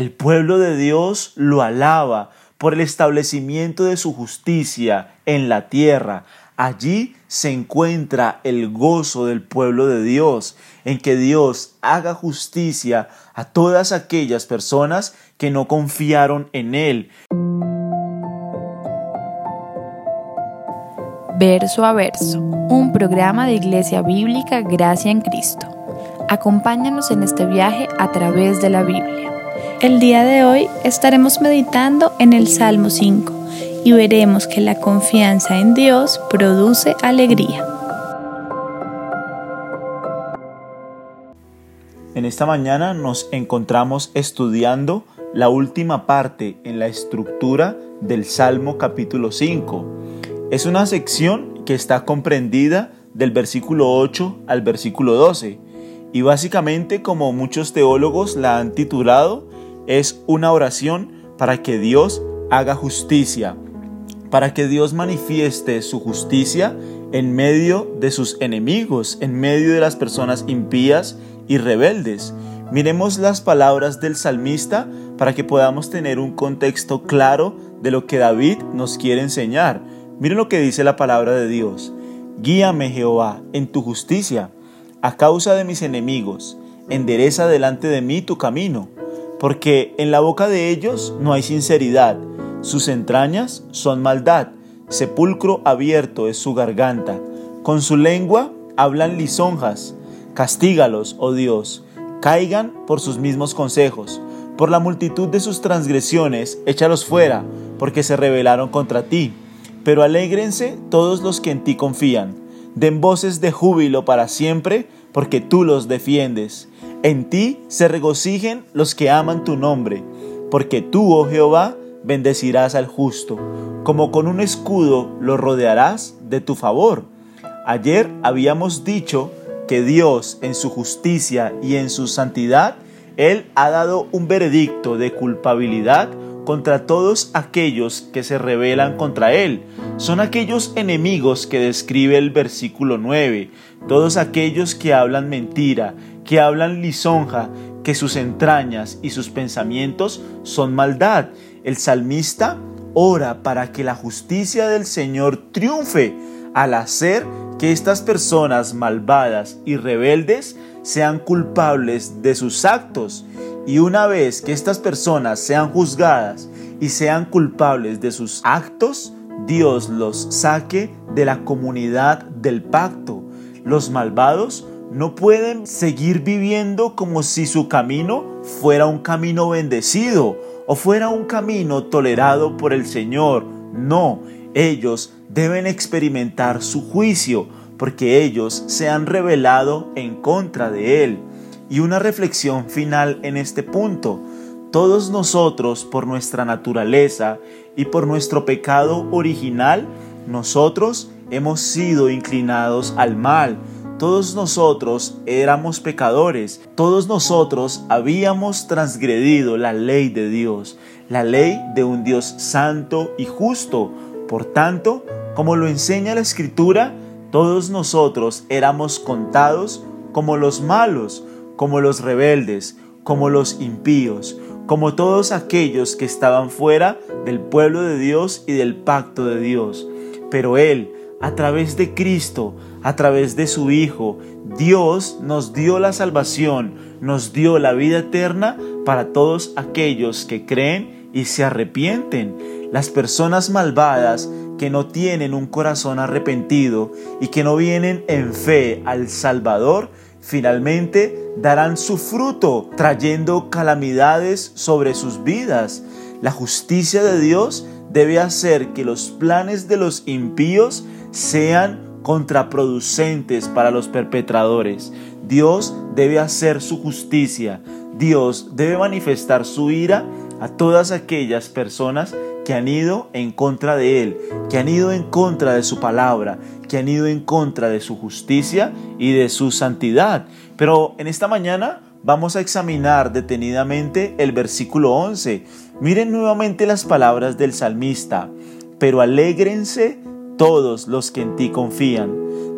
El pueblo de Dios lo alaba por el establecimiento de su justicia en la tierra. Allí se encuentra el gozo del pueblo de Dios, en que Dios haga justicia a todas aquellas personas que no confiaron en Él. Verso a verso, un programa de Iglesia Bíblica Gracia en Cristo. Acompáñanos en este viaje a través de la Biblia. El día de hoy estaremos meditando en el Salmo 5 y veremos que la confianza en Dios produce alegría. En esta mañana nos encontramos estudiando la última parte en la estructura del Salmo capítulo 5 es una sección que está comprendida del versículo 8 al versículo 12 y básicamente como muchos teólogos la han titulado es una oración para que Dios haga justicia, para que Dios manifieste su justicia en medio de sus enemigos, en medio de las personas impías y rebeldes. Miremos las palabras del salmista para que podamos tener un contexto claro de lo que David nos quiere enseñar. Miren lo que dice la palabra de Dios. Guíame Jehová en tu justicia, a causa de mis enemigos, endereza delante de mí tu camino, porque en la boca de ellos no hay sinceridad, sus entrañas son maldad, sepulcro abierto es su garganta, con su lengua hablan lisonjas, castígalos, oh Dios, caigan por sus mismos consejos, por la multitud de sus transgresiones, échalos fuera, porque se rebelaron contra ti. Pero alégrense todos los que en ti confían, den voces de júbilo para siempre, porque tú los defiendes. En ti se regocijen los que aman tu nombre, porque tú, oh Jehová, bendecirás al justo, como con un escudo lo rodearás de tu favor. Ayer habíamos dicho que Dios en su justicia y en su santidad, Él ha dado un veredicto de culpabilidad contra todos aquellos que se rebelan contra Él. Son aquellos enemigos que describe el versículo 9, todos aquellos que hablan mentira, que hablan lisonja, que sus entrañas y sus pensamientos son maldad. El salmista ora para que la justicia del Señor triunfe al hacer que estas personas malvadas y rebeldes sean culpables de sus actos y una vez que estas personas sean juzgadas y sean culpables de sus actos, Dios los saque de la comunidad del pacto. Los malvados no pueden seguir viviendo como si su camino fuera un camino bendecido o fuera un camino tolerado por el Señor. No, ellos deben experimentar su juicio porque ellos se han rebelado en contra de Él. Y una reflexión final en este punto. Todos nosotros, por nuestra naturaleza y por nuestro pecado original, nosotros hemos sido inclinados al mal. Todos nosotros éramos pecadores. Todos nosotros habíamos transgredido la ley de Dios, la ley de un Dios santo y justo. Por tanto, como lo enseña la Escritura, todos nosotros éramos contados como los malos, como los rebeldes, como los impíos, como todos aquellos que estaban fuera del pueblo de Dios y del pacto de Dios. Pero Él, a través de Cristo, a través de su Hijo, Dios nos dio la salvación, nos dio la vida eterna para todos aquellos que creen y se arrepienten. Las personas malvadas que no tienen un corazón arrepentido y que no vienen en fe al Salvador, finalmente darán su fruto, trayendo calamidades sobre sus vidas. La justicia de Dios debe hacer que los planes de los impíos sean contraproducentes para los perpetradores. Dios debe hacer su justicia. Dios debe manifestar su ira a todas aquellas personas que han ido en contra de Él, que han ido en contra de su palabra, que han ido en contra de su justicia y de su santidad. Pero en esta mañana vamos a examinar detenidamente el versículo 11. Miren nuevamente las palabras del salmista. Pero alégrense todos los que en ti confían.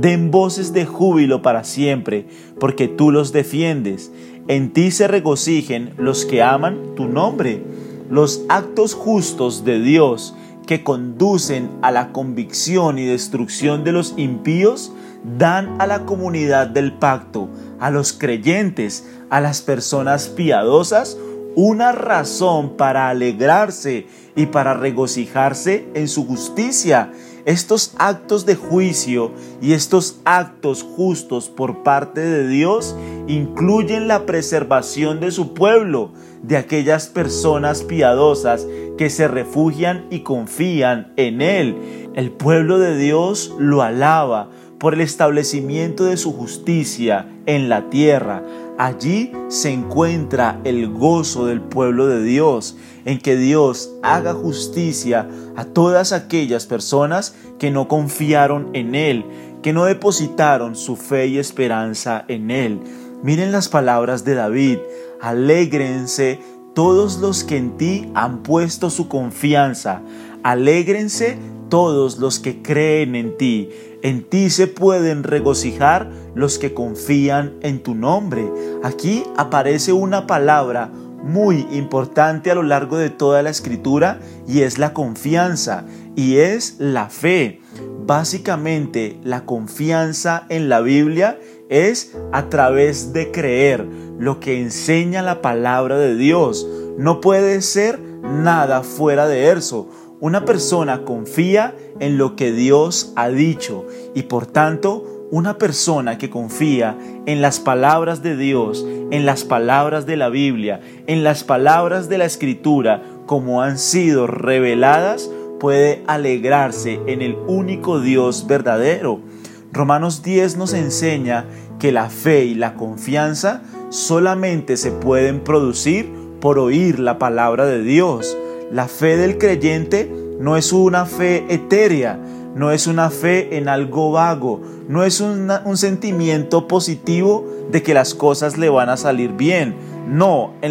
Den voces de júbilo para siempre, porque tú los defiendes. en ti se regocijen los que aman tu nombre. Los actos justos de Dios que conducen a la convicción y destrucción de los impíos dan a la comunidad del pacto, a los creyentes, a las personas piadosas, una razón para alegrarse y para regocijarse en su justicia. Estos actos de juicio y estos actos justos por parte de Dios incluyen la preservación de su pueblo, de aquellas personas piadosas que se refugian y confían en Él. El pueblo de Dios lo alaba por el establecimiento de su justicia en la tierra. Allí se encuentra el gozo del pueblo de Dios, en que Dios haga justicia a todas aquellas personas que no confiaron en Él, que no depositaron su fe y esperanza en Él. Miren las palabras de David, alégrense todos los que en ti han puesto su confianza, alégrense todos los que creen en ti. En ti se pueden regocijar los que confían en tu nombre. Aquí aparece una palabra muy importante a lo largo de toda la escritura y es la confianza y es la fe. Básicamente la confianza en la Biblia es a través de creer lo que enseña la palabra de Dios. No puede ser nada fuera de eso. Una persona confía en lo que Dios ha dicho y por tanto una persona que confía en las palabras de Dios, en las palabras de la Biblia, en las palabras de la Escritura como han sido reveladas, puede alegrarse en el único Dios verdadero. Romanos 10 nos enseña que la fe y la confianza solamente se pueden producir por oír la palabra de Dios. La fe del creyente no es una fe etérea, no es una fe en algo vago, no es un sentimiento positivo de que las cosas le van a salir bien. No, a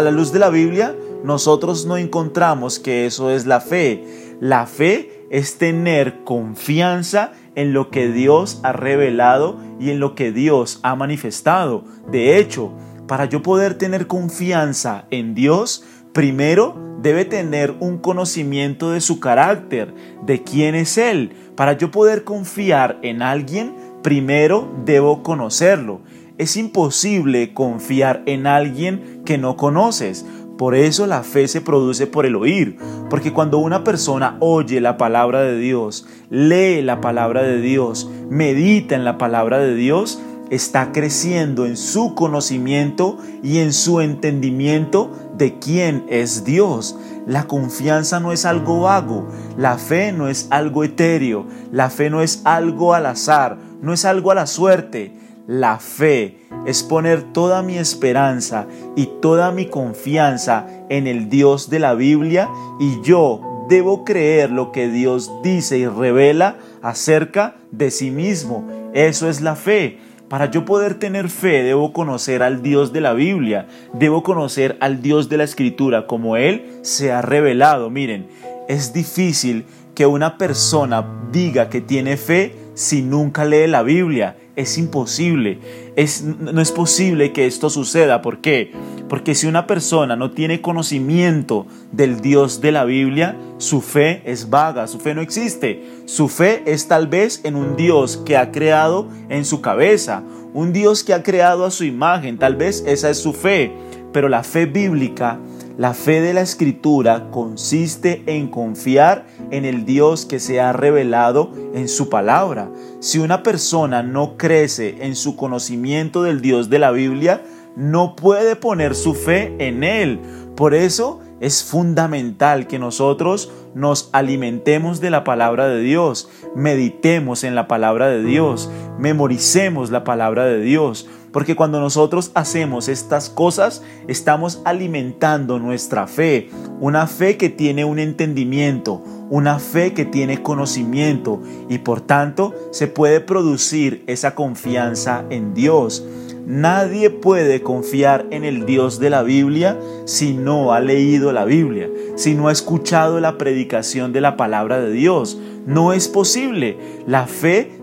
la luz de la Biblia nosotros no encontramos que eso es la fe. La fe es tener confianza en lo que Dios ha revelado y en lo que Dios ha manifestado. De hecho, para yo poder tener confianza en Dios, primero debe tener un conocimiento de su carácter, de quién es Él. Para yo poder confiar en alguien, primero debo conocerlo. Es imposible confiar en alguien que no conoces. Por eso la fe se produce por el oír, porque cuando una persona oye la palabra de Dios, lee la palabra de Dios, medita en la palabra de Dios, está creciendo en su conocimiento y en su entendimiento de quién es Dios. La confianza no es algo vago, la fe no es algo etéreo, la fe no es algo al azar, no es algo a la suerte. La fe es poner toda mi esperanza y toda mi confianza en el Dios de la Biblia y yo debo creer lo que Dios dice y revela acerca de sí mismo. Eso es la fe. Para yo poder tener fe debo conocer al Dios de la Biblia, debo conocer al Dios de la Escritura como Él se ha revelado. Miren, es difícil que una persona diga que tiene fe si nunca lee la Biblia. Es imposible. Es, no es posible que esto suceda. ¿Por qué? Porque si una persona no tiene conocimiento del Dios de la Biblia, su fe es vaga, su fe no existe. Su fe es tal vez en un Dios que ha creado en su cabeza, un Dios que ha creado a su imagen, tal vez esa es su fe. Pero la fe bíblica la fe de la escritura consiste en confiar en el Dios que se ha revelado en su palabra. Si una persona no crece en su conocimiento del Dios de la Biblia, no puede poner su fe en Él. Por eso es fundamental que nosotros nos alimentemos de la palabra de Dios, meditemos en la palabra de Dios, memoricemos la palabra de Dios, porque cuando nosotros hacemos estas cosas, estamos alimentando nuestra fe, una fe que tiene un entendimiento, una fe que tiene conocimiento y por tanto se puede producir esa confianza en Dios. Nadie puede confiar en el Dios de la Biblia si no ha leído la Biblia, si no ha escuchado la predicación de la palabra de Dios. No es posible. La fe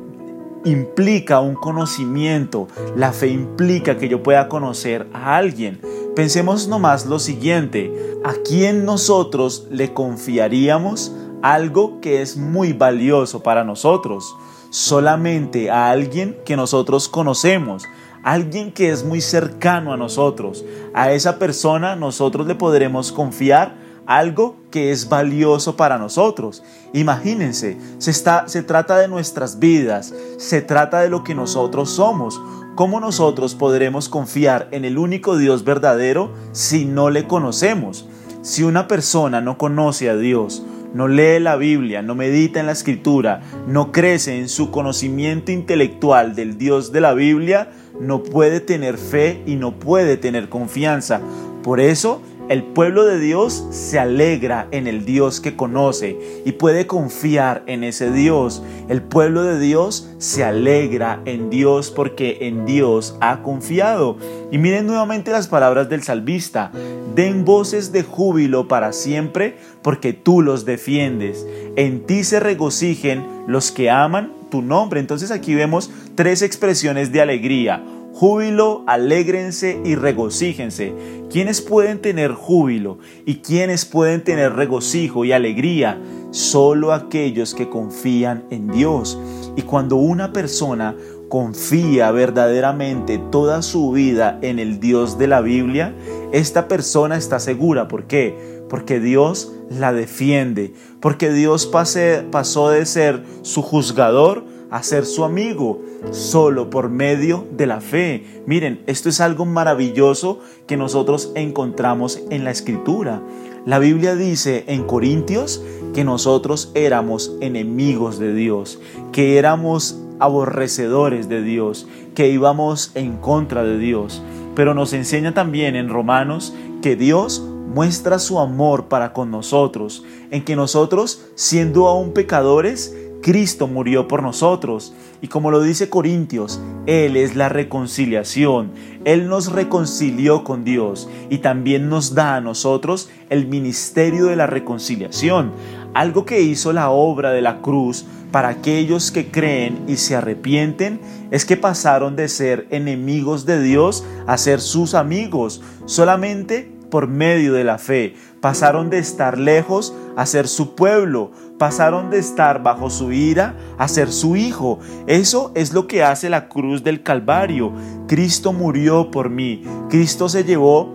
implica un conocimiento, la fe implica que yo pueda conocer a alguien. Pensemos nomás lo siguiente, ¿a quién nosotros le confiaríamos algo que es muy valioso para nosotros? Solamente a alguien que nosotros conocemos, alguien que es muy cercano a nosotros. A esa persona nosotros le podremos confiar algo que es valioso para nosotros. Imagínense, se, está, se trata de nuestras vidas, se trata de lo que nosotros somos. ¿Cómo nosotros podremos confiar en el único Dios verdadero si no le conocemos? Si una persona no conoce a Dios, no lee la Biblia, no medita en la escritura, no crece en su conocimiento intelectual del Dios de la Biblia, no puede tener fe y no puede tener confianza. Por eso el pueblo de Dios se alegra en el Dios que conoce y puede confiar en ese Dios. El pueblo de Dios se alegra en Dios porque en Dios ha confiado. Y miren nuevamente las palabras del salvista. Den voces de júbilo para siempre porque tú los defiendes. En ti se regocijen los que aman tu nombre. Entonces aquí vemos tres expresiones de alegría júbilo, alégrense y regocíjense. ¿Quiénes pueden tener júbilo y quiénes pueden tener regocijo y alegría? Solo aquellos que confían en Dios. Y cuando una persona confía verdaderamente toda su vida en el Dios de la Biblia, esta persona está segura. ¿Por qué? Porque Dios la defiende, porque Dios pasó de ser su juzgador a ser su amigo solo por medio de la fe. Miren, esto es algo maravilloso que nosotros encontramos en la escritura. La Biblia dice en Corintios que nosotros éramos enemigos de Dios, que éramos aborrecedores de Dios, que íbamos en contra de Dios. Pero nos enseña también en Romanos que Dios muestra su amor para con nosotros, en que nosotros, siendo aún pecadores, Cristo murió por nosotros. Y como lo dice Corintios, Él es la reconciliación. Él nos reconcilió con Dios y también nos da a nosotros el ministerio de la reconciliación. Algo que hizo la obra de la cruz para aquellos que creen y se arrepienten es que pasaron de ser enemigos de Dios a ser sus amigos. Solamente por medio de la fe. Pasaron de estar lejos a ser su pueblo. Pasaron de estar bajo su ira a ser su hijo. Eso es lo que hace la cruz del Calvario. Cristo murió por mí. Cristo se llevó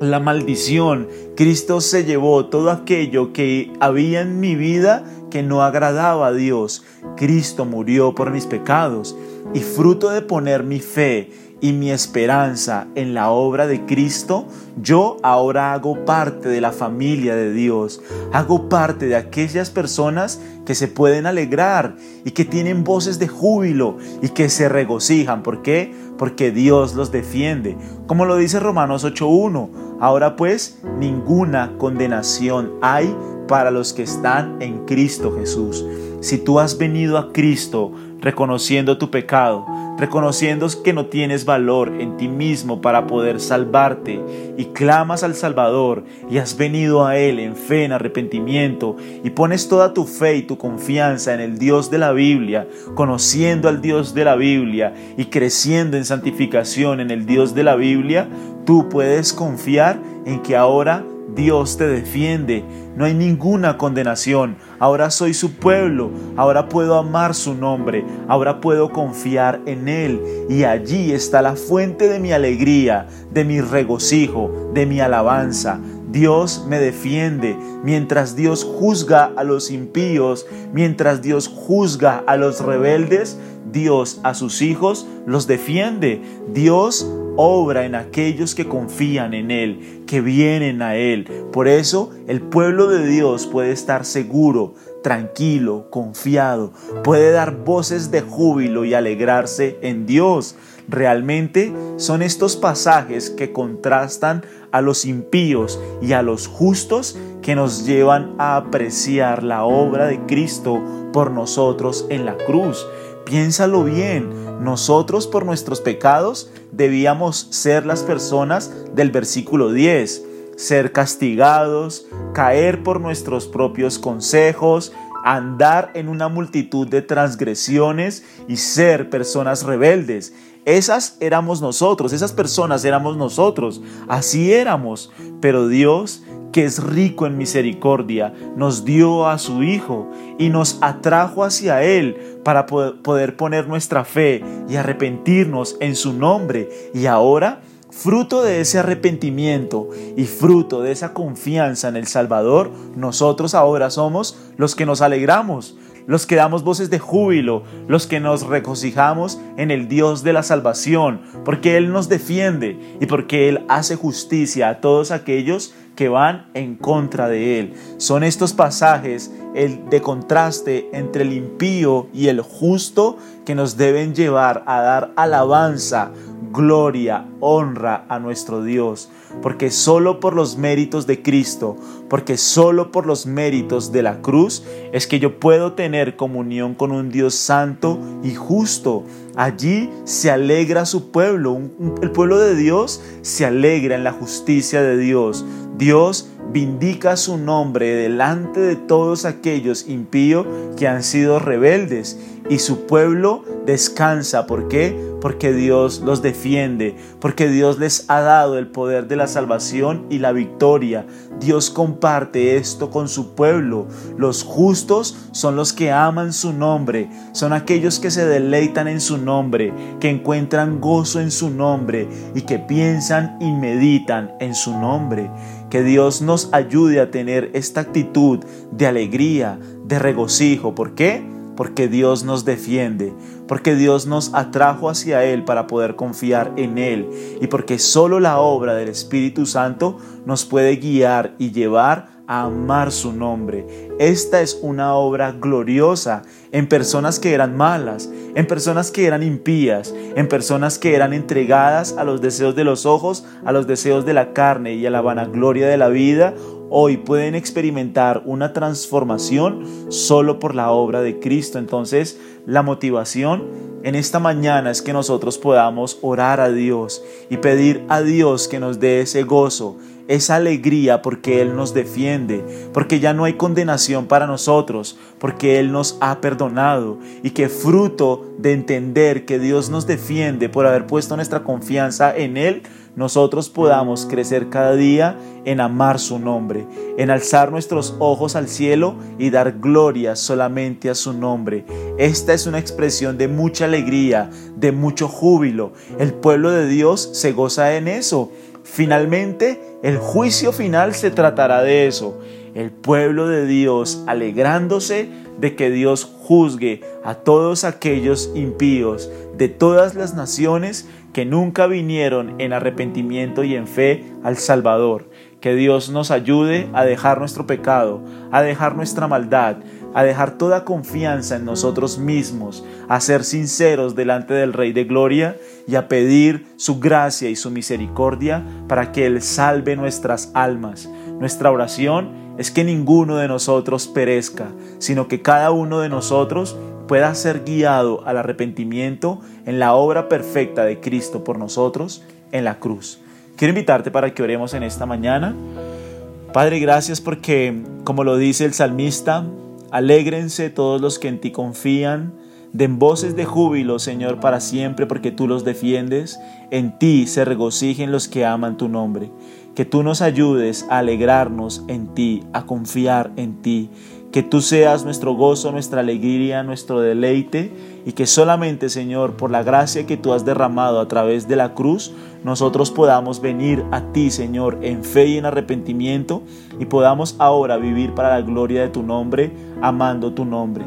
la maldición. Cristo se llevó todo aquello que había en mi vida que no agradaba a Dios. Cristo murió por mis pecados. Y fruto de poner mi fe y mi esperanza en la obra de Cristo, yo ahora hago parte de la familia de Dios, hago parte de aquellas personas que se pueden alegrar y que tienen voces de júbilo y que se regocijan. ¿Por qué? Porque Dios los defiende. Como lo dice Romanos 8.1, ahora pues ninguna condenación hay para los que están en Cristo Jesús. Si tú has venido a Cristo reconociendo tu pecado, reconociendo que no tienes valor en ti mismo para poder salvarte y clamas al Salvador y has venido a Él en fe, en arrepentimiento y pones toda tu fe y tu confianza en el Dios de la Biblia, conociendo al Dios de la Biblia y creciendo en santificación en el Dios de la Biblia, tú puedes confiar en que ahora Dios te defiende, no hay ninguna condenación. Ahora soy su pueblo, ahora puedo amar su nombre, ahora puedo confiar en Él. Y allí está la fuente de mi alegría, de mi regocijo, de mi alabanza. Dios me defiende, mientras Dios juzga a los impíos, mientras Dios juzga a los rebeldes, Dios a sus hijos los defiende. Dios obra en aquellos que confían en Él, que vienen a Él. Por eso el pueblo de Dios puede estar seguro, tranquilo, confiado, puede dar voces de júbilo y alegrarse en Dios. Realmente son estos pasajes que contrastan a los impíos y a los justos que nos llevan a apreciar la obra de Cristo por nosotros en la cruz. Piénsalo bien, nosotros por nuestros pecados debíamos ser las personas del versículo 10, ser castigados, caer por nuestros propios consejos, andar en una multitud de transgresiones y ser personas rebeldes. Esas éramos nosotros, esas personas éramos nosotros, así éramos. Pero Dios, que es rico en misericordia, nos dio a su Hijo y nos atrajo hacia Él para poder poner nuestra fe y arrepentirnos en su nombre. Y ahora Fruto de ese arrepentimiento y fruto de esa confianza en el Salvador, nosotros ahora somos los que nos alegramos, los que damos voces de júbilo, los que nos regocijamos en el Dios de la salvación, porque Él nos defiende y porque Él hace justicia a todos aquellos que van en contra de Él. Son estos pasajes el de contraste entre el impío y el justo que nos deben llevar a dar alabanza, gloria, honra a nuestro Dios, porque solo por los méritos de Cristo, porque solo por los méritos de la cruz es que yo puedo tener comunión con un Dios santo y justo. Allí se alegra su pueblo, el pueblo de Dios se alegra en la justicia de Dios. Dios vindica su nombre delante de todos aquellos impíos que han sido rebeldes y su pueblo descansa. ¿Por qué? Porque Dios los defiende, porque Dios les ha dado el poder de la salvación y la victoria. Dios comparte esto con su pueblo. Los justos son los que aman su nombre, son aquellos que se deleitan en su nombre, que encuentran gozo en su nombre y que piensan y meditan en su nombre. Que Dios nos ayude a tener esta actitud de alegría, de regocijo. ¿Por qué? Porque Dios nos defiende, porque Dios nos atrajo hacia Él para poder confiar en Él y porque solo la obra del Espíritu Santo nos puede guiar y llevar amar su nombre. Esta es una obra gloriosa en personas que eran malas, en personas que eran impías, en personas que eran entregadas a los deseos de los ojos, a los deseos de la carne y a la vanagloria de la vida. Hoy pueden experimentar una transformación solo por la obra de Cristo. Entonces, la motivación en esta mañana es que nosotros podamos orar a Dios y pedir a Dios que nos dé ese gozo, esa alegría porque Él nos defiende, porque ya no hay condenación para nosotros, porque Él nos ha perdonado y que fruto de entender que Dios nos defiende por haber puesto nuestra confianza en Él, nosotros podamos crecer cada día en amar su nombre, en alzar nuestros ojos al cielo y dar gloria solamente a su nombre. Esta es una expresión de mucha alegría, de mucho júbilo. El pueblo de Dios se goza en eso. Finalmente, el juicio final se tratará de eso. El pueblo de Dios alegrándose de que Dios juzgue a todos aquellos impíos de todas las naciones que nunca vinieron en arrepentimiento y en fe al Salvador. Que Dios nos ayude a dejar nuestro pecado, a dejar nuestra maldad, a dejar toda confianza en nosotros mismos, a ser sinceros delante del Rey de Gloria y a pedir su gracia y su misericordia para que Él salve nuestras almas. Nuestra oración es que ninguno de nosotros perezca, sino que cada uno de nosotros pueda ser guiado al arrepentimiento en la obra perfecta de Cristo por nosotros en la cruz. Quiero invitarte para que oremos en esta mañana. Padre, gracias porque, como lo dice el salmista, alégrense todos los que en ti confían, den voces de júbilo, Señor, para siempre, porque tú los defiendes. En ti se regocijen los que aman tu nombre. Que tú nos ayudes a alegrarnos en ti, a confiar en ti que tú seas nuestro gozo, nuestra alegría, nuestro deleite y que solamente, Señor, por la gracia que tú has derramado a través de la cruz, nosotros podamos venir a ti, Señor, en fe y en arrepentimiento y podamos ahora vivir para la gloria de tu nombre, amando tu nombre.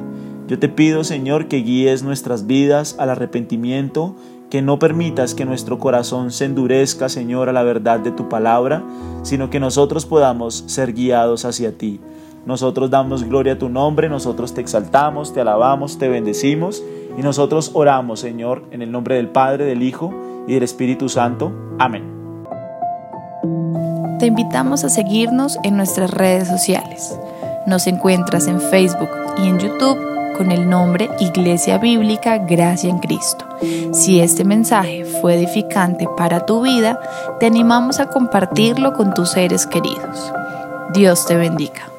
Yo te pido, Señor, que guíes nuestras vidas al arrepentimiento, que no permitas que nuestro corazón se endurezca, Señor, a la verdad de tu palabra, sino que nosotros podamos ser guiados hacia ti. Nosotros damos gloria a tu nombre, nosotros te exaltamos, te alabamos, te bendecimos y nosotros oramos, Señor, en el nombre del Padre, del Hijo y del Espíritu Santo. Amén. Te invitamos a seguirnos en nuestras redes sociales. Nos encuentras en Facebook y en YouTube con el nombre Iglesia Bíblica Gracia en Cristo. Si este mensaje fue edificante para tu vida, te animamos a compartirlo con tus seres queridos. Dios te bendiga.